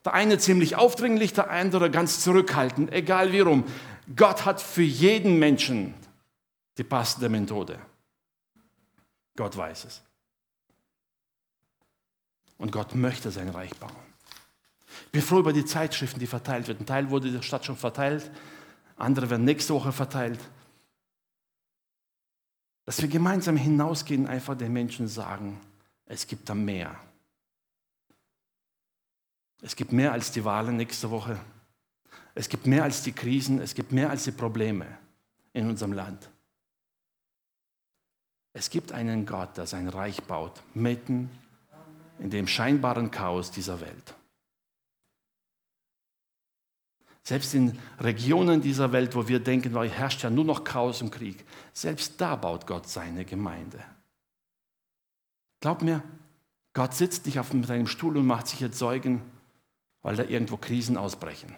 Der eine ziemlich aufdringlich, der andere ganz zurückhaltend, egal wie rum. Gott hat für jeden Menschen die passende Methode. Gott weiß es. Und Gott möchte sein Reich bauen. Ich bin froh über die Zeitschriften, die verteilt werden. Ein Teil wurde in der Stadt schon verteilt, andere werden nächste Woche verteilt. Dass wir gemeinsam hinausgehen, einfach den Menschen sagen, es gibt da mehr. Es gibt mehr als die Wahlen nächste Woche. Es gibt mehr als die Krisen, es gibt mehr als die Probleme in unserem Land. Es gibt einen Gott, der sein Reich baut, mitten in dem scheinbaren Chaos dieser Welt. Selbst in Regionen dieser Welt, wo wir denken, da herrscht ja nur noch Chaos und Krieg, selbst da baut Gott seine Gemeinde. Glaub mir, Gott sitzt nicht auf seinem Stuhl und macht sich jetzt Sorgen, weil da irgendwo Krisen ausbrechen.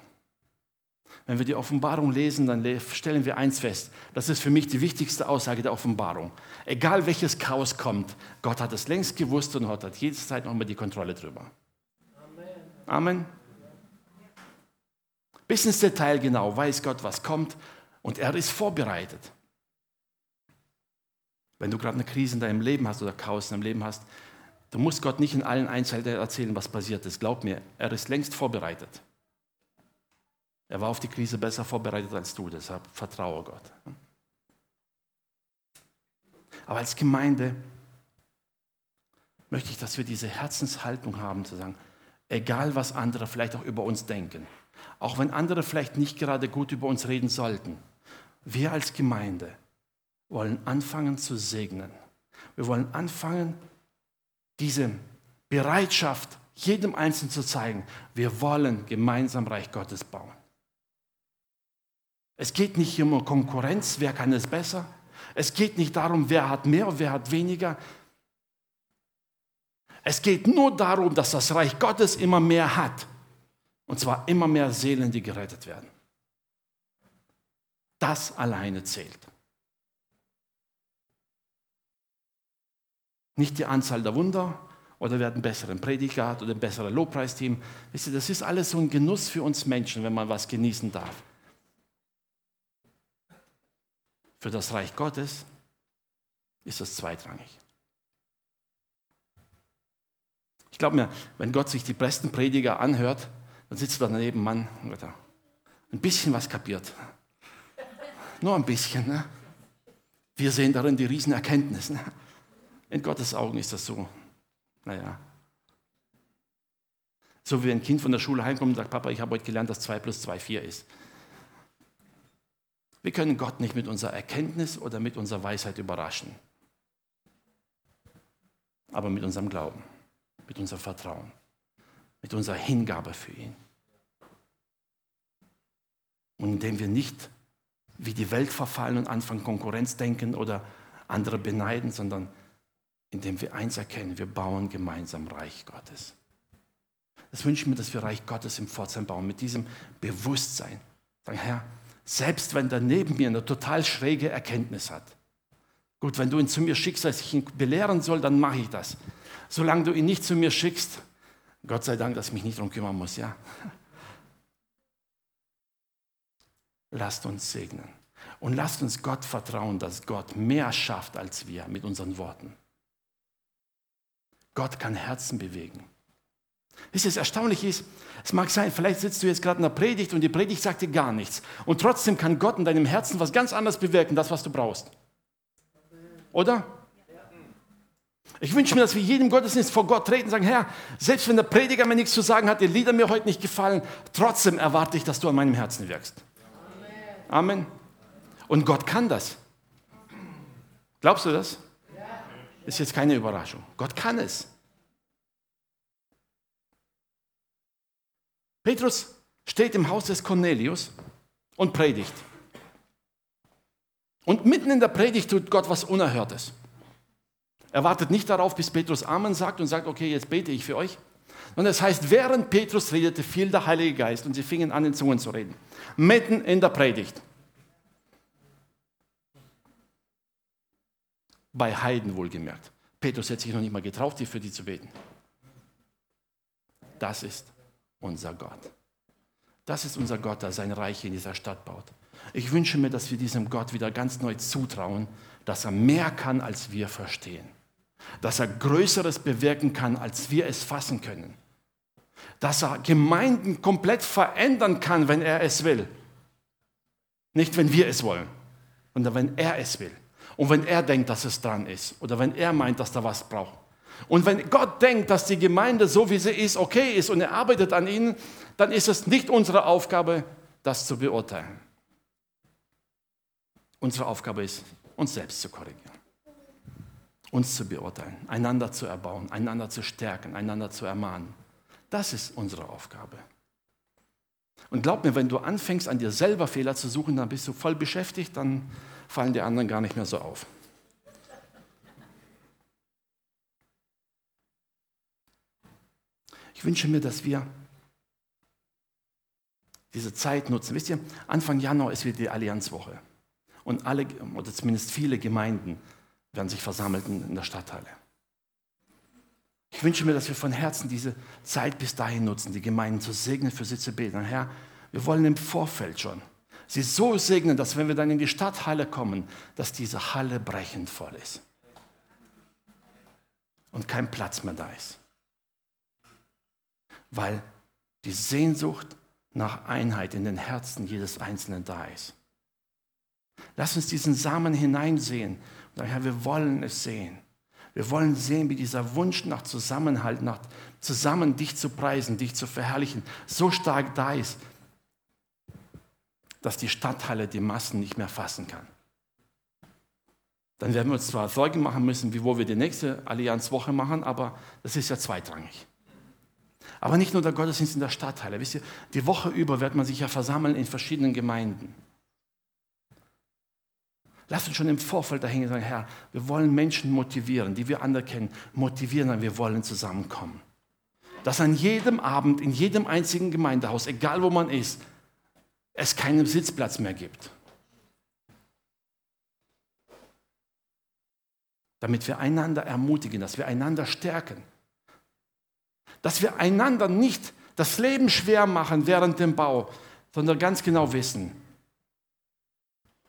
Wenn wir die Offenbarung lesen, dann stellen wir eins fest. Das ist für mich die wichtigste Aussage der Offenbarung. Egal welches Chaos kommt, Gott hat es längst gewusst und hat jederzeit noch mal die Kontrolle drüber. Amen. Amen. Bis ins Detail genau weiß Gott, was kommt und er ist vorbereitet. Wenn du gerade eine Krise in deinem Leben hast oder Chaos in deinem Leben hast, du musst Gott nicht in allen Einzelheiten erzählen, was passiert ist. Glaub mir, er ist längst vorbereitet. Er war auf die Krise besser vorbereitet als du, deshalb vertraue Gott. Aber als Gemeinde möchte ich, dass wir diese Herzenshaltung haben, zu sagen, egal was andere vielleicht auch über uns denken, auch wenn andere vielleicht nicht gerade gut über uns reden sollten, wir als Gemeinde wollen anfangen zu segnen. Wir wollen anfangen, diese Bereitschaft jedem Einzelnen zu zeigen. Wir wollen gemeinsam Reich Gottes bauen. Es geht nicht um Konkurrenz, wer kann es besser. Es geht nicht darum, wer hat mehr, wer hat weniger. Es geht nur darum, dass das Reich Gottes immer mehr hat. Und zwar immer mehr Seelen, die gerettet werden. Das alleine zählt. Nicht die Anzahl der Wunder oder wer hat einen besseren Prediger oder ein besseres Lobpreisteam. Wisst ihr, das ist alles so ein Genuss für uns Menschen, wenn man was genießen darf. Für das Reich Gottes ist das zweitrangig. Ich glaube mir, wenn Gott sich die besten Prediger anhört, dann sitzt da daneben Mann, ein bisschen was kapiert. Nur ein bisschen. Ne? Wir sehen darin die Riesenerkenntnis. Ne? In Gottes Augen ist das so. Naja. So wie ein Kind von der Schule heimkommt und sagt, Papa, ich habe heute gelernt, dass 2 plus 2 4 ist. Wir können Gott nicht mit unserer Erkenntnis oder mit unserer Weisheit überraschen, aber mit unserem Glauben, mit unserem Vertrauen, mit unserer Hingabe für ihn. Und indem wir nicht wie die Welt verfallen und anfangen Konkurrenz denken oder andere beneiden, sondern indem wir eins erkennen, wir bauen gemeinsam Reich Gottes. Das wünsche ich mir, dass wir Reich Gottes im Pforzheim bauen, mit diesem Bewusstsein. Sagen, Herr, selbst wenn der neben mir eine total schräge Erkenntnis hat. Gut, wenn du ihn zu mir schickst, dass ich ihn belehren soll, dann mache ich das. Solange du ihn nicht zu mir schickst, Gott sei Dank, dass ich mich nicht darum kümmern muss, ja. Lasst uns segnen. Und lasst uns Gott vertrauen, dass Gott mehr schafft als wir mit unseren Worten. Gott kann Herzen bewegen. Wisst ihr, das Erstaunliche ist, es mag sein, vielleicht sitzt du jetzt gerade in der Predigt und die Predigt sagt dir gar nichts. Und trotzdem kann Gott in deinem Herzen was ganz anderes bewirken, das, was du brauchst. Oder? Ich wünsche mir, dass wir jedem Gottesdienst vor Gott treten und sagen, Herr, selbst wenn der Prediger mir nichts zu sagen hat, die Lieder mir heute nicht gefallen, trotzdem erwarte ich, dass du an meinem Herzen wirkst. Amen. Und Gott kann das. Glaubst du das? Ist jetzt keine Überraschung. Gott kann es. Petrus steht im Haus des Cornelius und predigt. Und mitten in der Predigt tut Gott was Unerhörtes. Er wartet nicht darauf, bis Petrus Amen sagt und sagt, okay, jetzt bete ich für euch. Und das heißt, während Petrus redete, fiel der Heilige Geist und sie fingen an, in Zungen zu reden. Mitten in der Predigt. Bei Heiden wohlgemerkt. Petrus hätte sich noch nicht mal getraut, für die zu beten. Das ist unser Gott. Das ist unser Gott, der sein Reich in dieser Stadt baut. Ich wünsche mir, dass wir diesem Gott wieder ganz neu zutrauen, dass er mehr kann, als wir verstehen. Dass er Größeres bewirken kann, als wir es fassen können. Dass er Gemeinden komplett verändern kann, wenn er es will. Nicht, wenn wir es wollen, sondern wenn er es will. Und wenn er denkt, dass es dran ist. Oder wenn er meint, dass da was braucht. Und wenn Gott denkt, dass die Gemeinde so wie sie ist, okay ist und er arbeitet an ihnen, dann ist es nicht unsere Aufgabe, das zu beurteilen. Unsere Aufgabe ist, uns selbst zu korrigieren, uns zu beurteilen, einander zu erbauen, einander zu stärken, einander zu ermahnen. Das ist unsere Aufgabe. Und glaub mir, wenn du anfängst, an dir selber Fehler zu suchen, dann bist du voll beschäftigt, dann fallen die anderen gar nicht mehr so auf. Ich wünsche mir, dass wir diese Zeit nutzen. Wisst ihr, Anfang Januar ist wieder die Allianzwoche. Und alle, oder zumindest viele Gemeinden werden sich versammelt in der Stadthalle. Ich wünsche mir, dass wir von Herzen diese Zeit bis dahin nutzen, die Gemeinden zu segnen, für sie zu beten. Herr, wir wollen im Vorfeld schon sie so segnen, dass wenn wir dann in die Stadthalle kommen, dass diese Halle brechend voll ist. Und kein Platz mehr da ist. Weil die Sehnsucht nach Einheit in den Herzen jedes Einzelnen da ist. Lass uns diesen Samen hineinsehen. Und Herr, wir wollen es sehen. Wir wollen sehen, wie dieser Wunsch nach Zusammenhalt, nach zusammen dich zu preisen, dich zu verherrlichen, so stark da ist, dass die Stadthalle die Massen nicht mehr fassen kann. Dann werden wir uns zwar Sorgen machen müssen, wie wo wir die nächste Allianzwoche machen, aber das ist ja zweitrangig. Aber nicht nur der Gottesdienst in der Stadthalle. Wisst ihr, die Woche über wird man sich ja versammeln in verschiedenen Gemeinden. Lass uns schon im Vorfeld dahin sagen, Herr, wir wollen Menschen motivieren, die wir anerkennen, motivieren, wir wollen zusammenkommen. Dass an jedem Abend, in jedem einzigen Gemeindehaus, egal wo man ist, es keinen Sitzplatz mehr gibt. Damit wir einander ermutigen, dass wir einander stärken. Dass wir einander nicht das Leben schwer machen während dem Bau, sondern ganz genau wissen,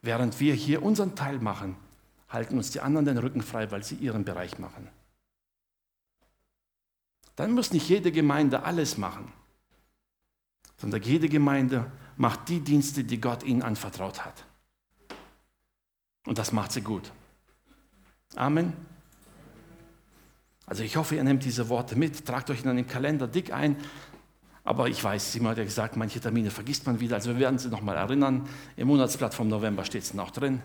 während wir hier unseren Teil machen, halten uns die anderen den Rücken frei, weil sie ihren Bereich machen. Dann muss nicht jede Gemeinde alles machen, sondern jede Gemeinde macht die Dienste, die Gott ihnen anvertraut hat. Und das macht sie gut. Amen. Also ich hoffe, ihr nehmt diese Worte mit, tragt euch in den Kalender dick ein. Aber ich weiß, Simon hat ja gesagt, manche Termine vergisst man wieder. Also wir werden sie nochmal erinnern. Im Monatsblatt vom November steht es noch drin.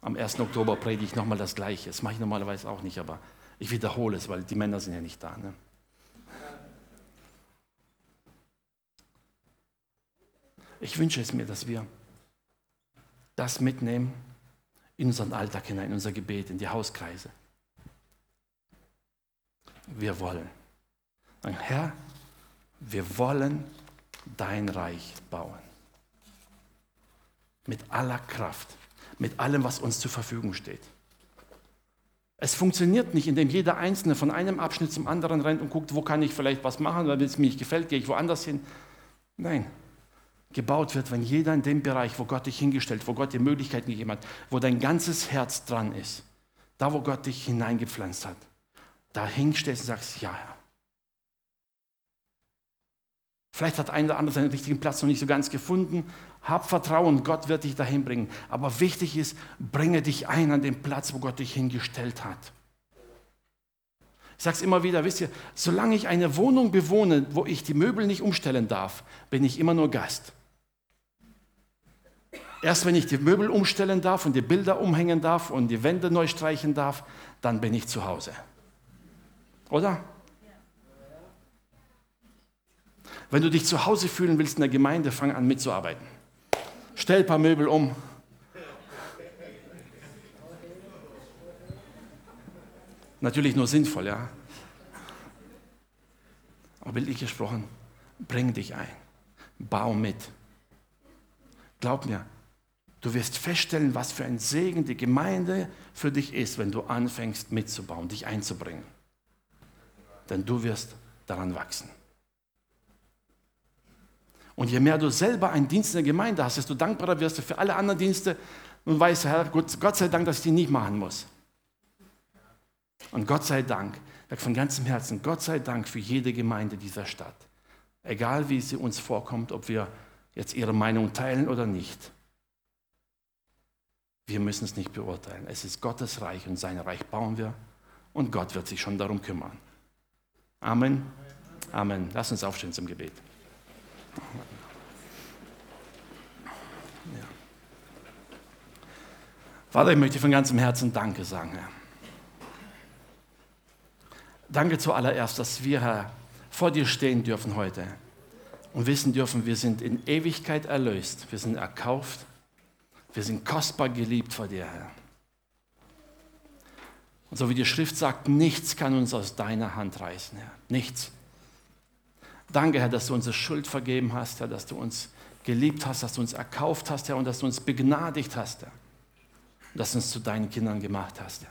Am 1. Oktober predige ich nochmal das Gleiche. Das mache ich normalerweise auch nicht, aber ich wiederhole es, weil die Männer sind ja nicht da. Ne? Ich wünsche es mir, dass wir das mitnehmen in unseren Alltag hinein, in unser Gebet, in die Hauskreise. Wir wollen. Sagen, Herr, wir wollen dein Reich bauen. Mit aller Kraft, mit allem, was uns zur Verfügung steht. Es funktioniert nicht, indem jeder Einzelne von einem Abschnitt zum anderen rennt und guckt, wo kann ich vielleicht was machen, weil es mir nicht gefällt, gehe ich woanders hin. Nein, gebaut wird, wenn jeder in dem Bereich, wo Gott dich hingestellt, wo Gott dir Möglichkeiten gegeben hat, wo dein ganzes Herz dran ist, da wo Gott dich hineingepflanzt hat, da hinstellst und sagst, ja, Herr. Vielleicht hat einer oder andere seinen richtigen Platz noch nicht so ganz gefunden. Hab Vertrauen, Gott wird dich dahin bringen. Aber wichtig ist, bringe dich ein an den Platz, wo Gott dich hingestellt hat. Ich sage es immer wieder, wisst ihr, solange ich eine Wohnung bewohne, wo ich die Möbel nicht umstellen darf, bin ich immer nur Gast. Erst wenn ich die Möbel umstellen darf und die Bilder umhängen darf und die Wände neu streichen darf, dann bin ich zu Hause. Oder? Wenn du dich zu Hause fühlen willst in der Gemeinde, fang an mitzuarbeiten. Stell ein paar Möbel um. Natürlich nur sinnvoll, ja. Aber bildlich gesprochen, bring dich ein. Bau mit. Glaub mir, Du wirst feststellen, was für ein Segen die Gemeinde für dich ist, wenn du anfängst mitzubauen, dich einzubringen. Denn du wirst daran wachsen. Und je mehr du selber einen Dienst in der Gemeinde hast, desto dankbarer wirst du für alle anderen Dienste und weißt, Herr, Gott sei Dank, dass ich die nicht machen muss. Und Gott sei Dank, von ganzem Herzen, Gott sei Dank für jede Gemeinde dieser Stadt. Egal wie sie uns vorkommt, ob wir jetzt ihre Meinung teilen oder nicht. Wir müssen es nicht beurteilen. Es ist Gottes Reich und sein Reich bauen wir und Gott wird sich schon darum kümmern. Amen. Amen. Lass uns aufstehen zum Gebet. Ja. Vater, ich möchte von ganzem Herzen Danke sagen, Herr. Danke zuallererst, dass wir, Herr, vor dir stehen dürfen heute und wissen dürfen, wir sind in Ewigkeit erlöst, wir sind erkauft wir sind kostbar geliebt vor dir, Herr. Und so wie die Schrift sagt, nichts kann uns aus deiner Hand reißen, Herr. Nichts. Danke, Herr, dass du unsere Schuld vergeben hast, Herr, dass du uns geliebt hast, dass du uns erkauft hast, Herr, und dass du uns begnadigt hast, Herr. Und dass du uns zu deinen Kindern gemacht hast, Herr.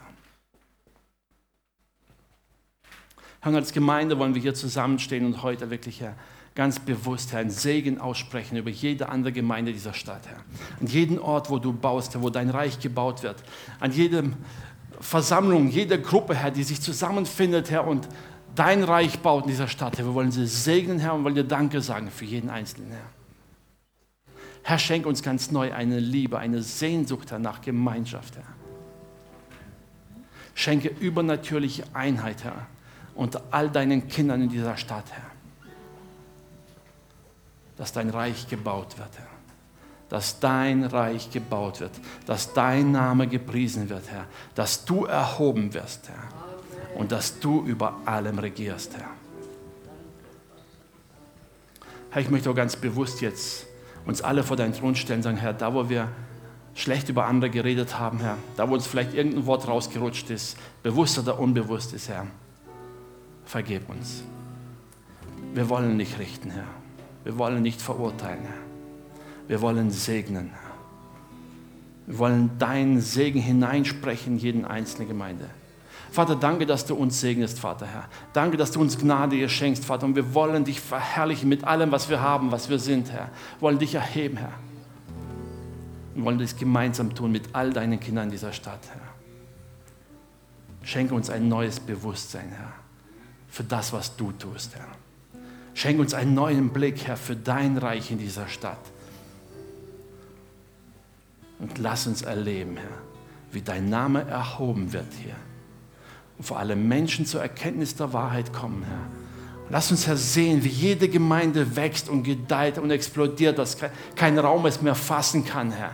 Herr, und als Gemeinde wollen wir hier zusammenstehen und heute wirklich, Herr, ganz bewusst, Herr, einen Segen aussprechen über jede andere Gemeinde dieser Stadt, Herr. An jeden Ort, wo du baust, Herr, wo dein Reich gebaut wird. An jede Versammlung, jede Gruppe, Herr, die sich zusammenfindet, Herr, und dein Reich baut in dieser Stadt, Herr. Wir wollen sie segnen, Herr, und wollen dir Danke sagen für jeden Einzelnen, Herr. Herr, schenk uns ganz neu eine Liebe, eine Sehnsucht nach Gemeinschaft, Herr. Schenke übernatürliche Einheit, Herr, unter all deinen Kindern in dieser Stadt, Herr dass dein Reich gebaut wird, Herr. Dass dein Reich gebaut wird, dass dein Name gepriesen wird, Herr. Dass du erhoben wirst, Herr. Und dass du über allem regierst, Herr. Herr, ich möchte auch ganz bewusst jetzt uns alle vor deinen Thron stellen sagen, Herr, da wo wir schlecht über andere geredet haben, Herr, da wo uns vielleicht irgendein Wort rausgerutscht ist, bewusst oder unbewusst ist, Herr, vergib uns. Wir wollen nicht richten, Herr. Wir wollen nicht verurteilen. Wir wollen segnen. Wir wollen deinen Segen hineinsprechen in jeden einzelne Gemeinde. Vater, danke, dass du uns segnest, Vater Herr. Danke, dass du uns Gnade schenkst, Vater. Und wir wollen dich verherrlichen mit allem, was wir haben, was wir sind, Herr. Wir wollen dich erheben, Herr. Wir wollen das gemeinsam tun mit all deinen Kindern in dieser Stadt, Herr. Schenke uns ein neues Bewusstsein, Herr, für das, was du tust, Herr. Schenk uns einen neuen Blick, Herr, für dein Reich in dieser Stadt. Und lass uns erleben, Herr, wie dein Name erhoben wird hier. Und vor allem Menschen zur Erkenntnis der Wahrheit kommen, Herr. Lass uns, Herr, sehen, wie jede Gemeinde wächst und gedeiht und explodiert, dass kein Raum es mehr fassen kann, Herr.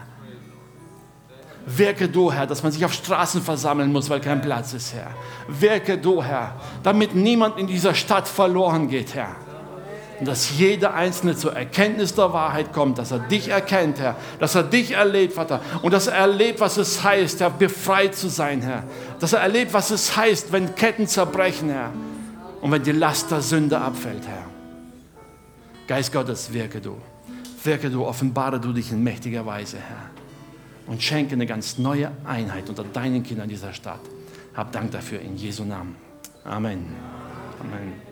Wirke du, Herr, dass man sich auf Straßen versammeln muss, weil kein Platz ist, Herr. Wirke du, Herr, damit niemand in dieser Stadt verloren geht, Herr. Und dass jeder Einzelne zur Erkenntnis der Wahrheit kommt, dass er dich erkennt, Herr, dass er dich erlebt, Vater, und dass er erlebt, was es heißt, Herr, befreit zu sein, Herr. Dass er erlebt, was es heißt, wenn Ketten zerbrechen, Herr, und wenn die Last der Sünde abfällt, Herr. Geist Gottes, wirke du. Wirke du, offenbare du dich in mächtiger Weise, Herr. Und schenke eine ganz neue Einheit unter deinen Kindern dieser Stadt. Hab Dank dafür in Jesu Namen. Amen. Amen.